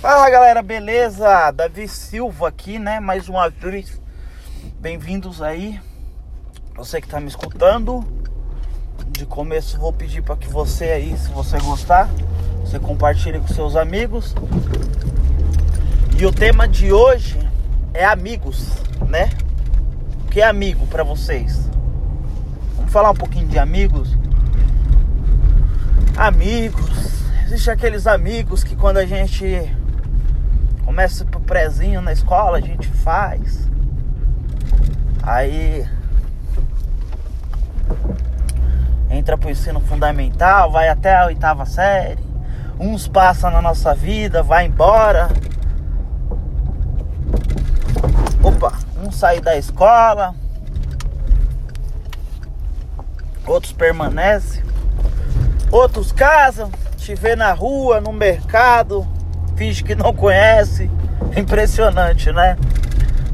Fala galera, beleza? Davi Silva aqui, né? Mais uma vez, bem-vindos aí. Você que tá me escutando. De começo, vou pedir para que você aí, se você gostar, você compartilhe com seus amigos. E o tema de hoje é amigos, né? O que é amigo para vocês? Vamos falar um pouquinho de amigos. Amigos, existe aqueles amigos que quando a gente Começa pro prezinho na escola, a gente faz. Aí entra pro ensino fundamental, vai até a oitava série. Uns passam na nossa vida, vai embora. Opa, um sai da escola. Outros permanecem. Outros casam, te vê na rua, no mercado finge que não conhece. Impressionante, né?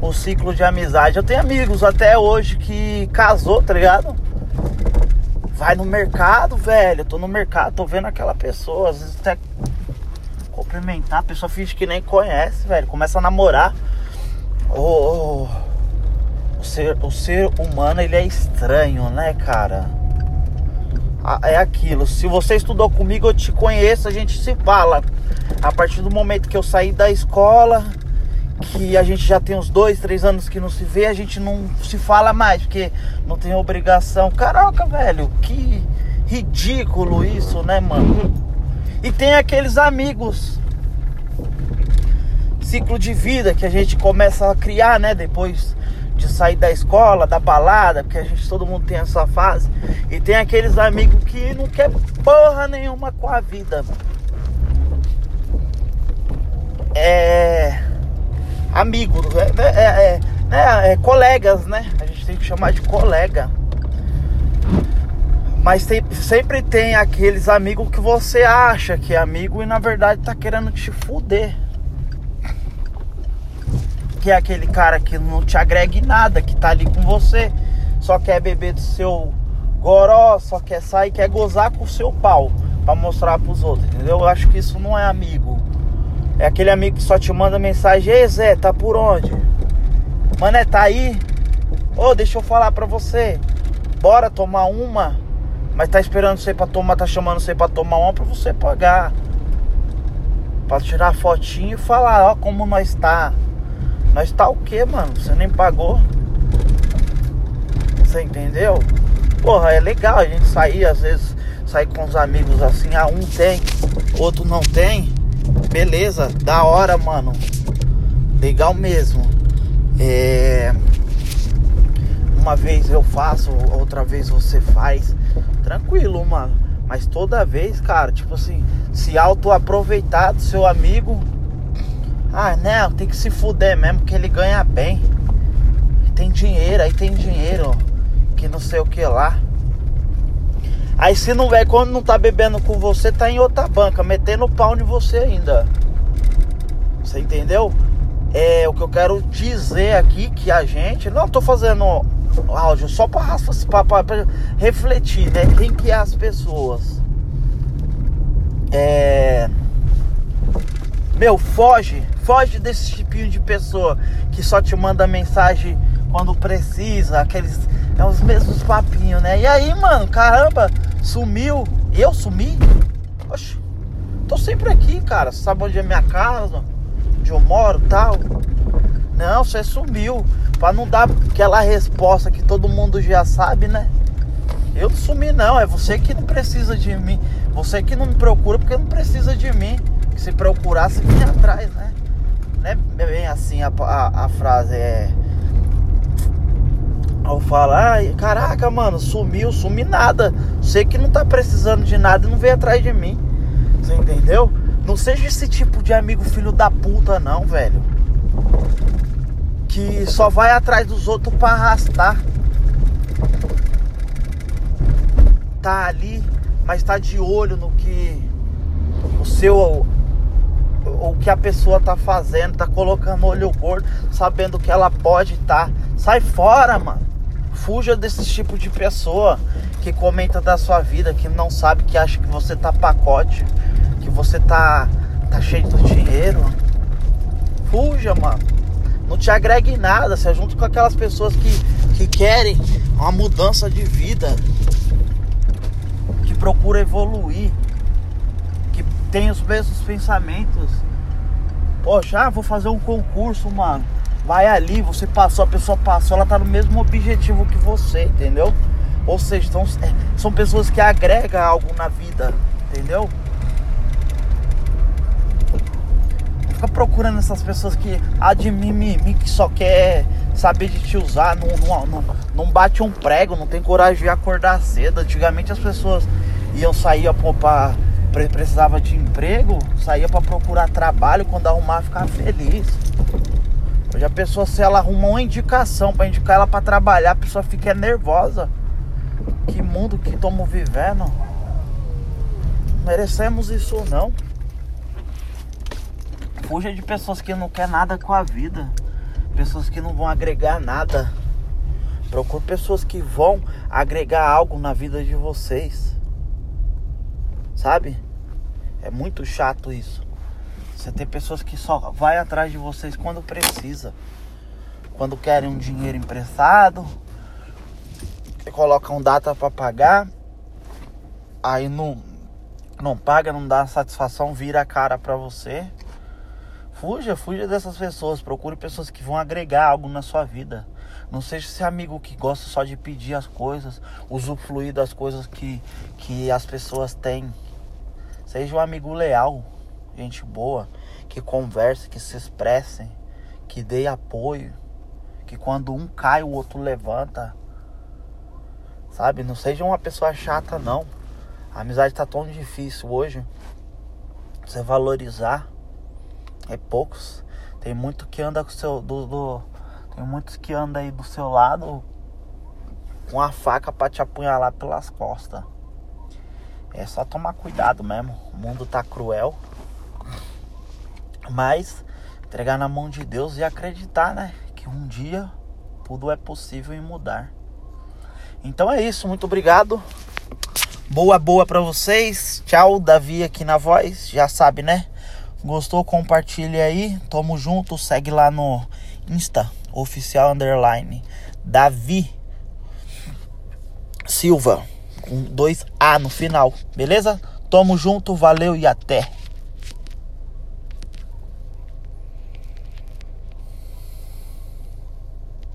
O ciclo de amizade. Eu tenho amigos até hoje que casou, tá ligado? Vai no mercado, velho. Eu tô no mercado, tô vendo aquela pessoa, às vezes até cumprimentar, a pessoa finge que nem conhece, velho. Começa a namorar. O, o, ser, o ser humano, ele é estranho, né, cara? É aquilo. Se você estudou comigo, eu te conheço, a gente se fala. A partir do momento que eu saí da escola, que a gente já tem uns dois, três anos que não se vê, a gente não se fala mais, porque não tem obrigação. Caraca, velho, que ridículo isso, né, mano? E tem aqueles amigos, ciclo de vida que a gente começa a criar, né, depois de sair da escola, da balada, porque a gente todo mundo tem essa fase. E tem aqueles amigos que não quer porra nenhuma com a vida, é, amigo, é, é, é, é, colegas, né? A gente tem que chamar de colega. Mas tem, sempre tem aqueles amigos que você acha que é amigo e na verdade tá querendo te fuder. É aquele cara que não te agrega nada, que tá ali com você, só quer beber do seu goró, só quer sair, quer gozar com o seu pau para mostrar pros outros, entendeu? Eu acho que isso não é amigo. É aquele amigo que só te manda mensagem, ei Zé, tá por onde? Mané, tá aí? Ô, oh, deixa eu falar pra você. Bora tomar uma. Mas tá esperando você pra tomar, tá chamando você pra tomar uma pra você pagar. Pra tirar fotinho e falar, ó, como nós tá. Nós tá o que, mano? Você nem pagou. Você entendeu? Porra, é legal a gente sair, às vezes, sair com os amigos assim, ah, um tem, outro não tem. Beleza, da hora, mano. Legal mesmo. É... Uma vez eu faço, outra vez você faz. Tranquilo, mano. Mas toda vez, cara, tipo assim, se auto-aproveitar do seu amigo. Ah, né? Tem que se fuder mesmo, que ele ganha bem. Tem dinheiro, aí tem dinheiro. Que não sei o que lá. Aí se não é quando não tá bebendo com você, tá em outra banca, metendo pau em você ainda. Você entendeu? É o que eu quero dizer aqui que a gente. Não tô fazendo áudio só pra, pra, pra, pra refletir, né? Quem que é as pessoas. É. Meu, foge, foge desse tipinho de pessoa que só te manda mensagem quando precisa, aqueles. É os mesmos papinhos, né? E aí, mano, caramba, Sumiu. Eu sumi? Oxe, tô sempre aqui, cara. Você sabe onde é minha casa? Onde eu moro tal? Não, você sumiu. Pra não dar aquela resposta que todo mundo já sabe, né? Eu não sumi não, é você que não precisa de mim. Você que não me procura porque não precisa de mim. Se procurasse, vinha atrás, né? Não é bem assim a, a, a frase, é ao falar, caraca, mano, sumiu, sumi nada. Sei que não tá precisando de nada e não veio atrás de mim. Você entendeu? Não seja esse tipo de amigo filho da puta, não, velho. Que só vai atrás dos outros pra arrastar. Tá ali, mas tá de olho no que o seu o que a pessoa tá fazendo, tá colocando olho gordo, sabendo que ela pode estar. Tá. Sai fora, mano. Fuja desse tipo de pessoa que comenta da sua vida, que não sabe, que acha que você tá pacote, que você tá tá cheio de dinheiro. Fuja, mano. Não te agregue nada. Se junto com aquelas pessoas que, que querem uma mudança de vida. Que procura evoluir. Tem os mesmos pensamentos. Poxa, ah, vou fazer um concurso, mano. Vai ali, você passou, a pessoa passou, ela tá no mesmo objetivo que você, entendeu? Ou seja, são, é, são pessoas que agregam algo na vida, entendeu? Fica procurando essas pessoas que há de mimimi, que só quer saber de te usar, não, não, não, não bate um prego, não tem coragem de acordar cedo. Antigamente as pessoas iam sair pra, precisava de emprego, saía para procurar trabalho, quando arrumar ficava feliz. Hoje a pessoa, se ela arruma uma indicação para indicar ela para trabalhar, a pessoa fica nervosa. Que mundo que estamos vivendo. Não merecemos isso não. Fuja de pessoas que não quer nada com a vida. Pessoas que não vão agregar nada. Procure pessoas que vão agregar algo na vida de vocês. Sabe? É muito chato isso. Você tem pessoas que só vai atrás de vocês quando precisa. Quando querem um dinheiro emprestado, você coloca um data para pagar, aí não não paga, não dá satisfação, vira a cara para você. Fuja, fuja dessas pessoas, procure pessoas que vão agregar algo na sua vida. Não seja esse amigo que gosta só de pedir as coisas, usufruir das coisas que, que as pessoas têm. Seja um amigo leal, gente boa, que converse, que se expresse, que dê apoio, que quando um cai o outro levanta. Sabe? Não seja uma pessoa chata não. A amizade tá tão difícil hoje. Você valorizar é poucos. Tem muito que anda com seu do, do tem muitos que anda aí do seu lado com a faca para te apunhalar pelas costas. É só tomar cuidado mesmo. O mundo tá cruel. Mas entregar na mão de Deus e acreditar, né? Que um dia tudo é possível e mudar. Então é isso, muito obrigado. Boa, boa para vocês. Tchau, Davi aqui na voz. Já sabe, né? Gostou? Compartilha aí. Tamo junto. Segue lá no Insta, oficial underline. Davi Silva. Com dois A no final. Beleza? Tamo junto, valeu e até.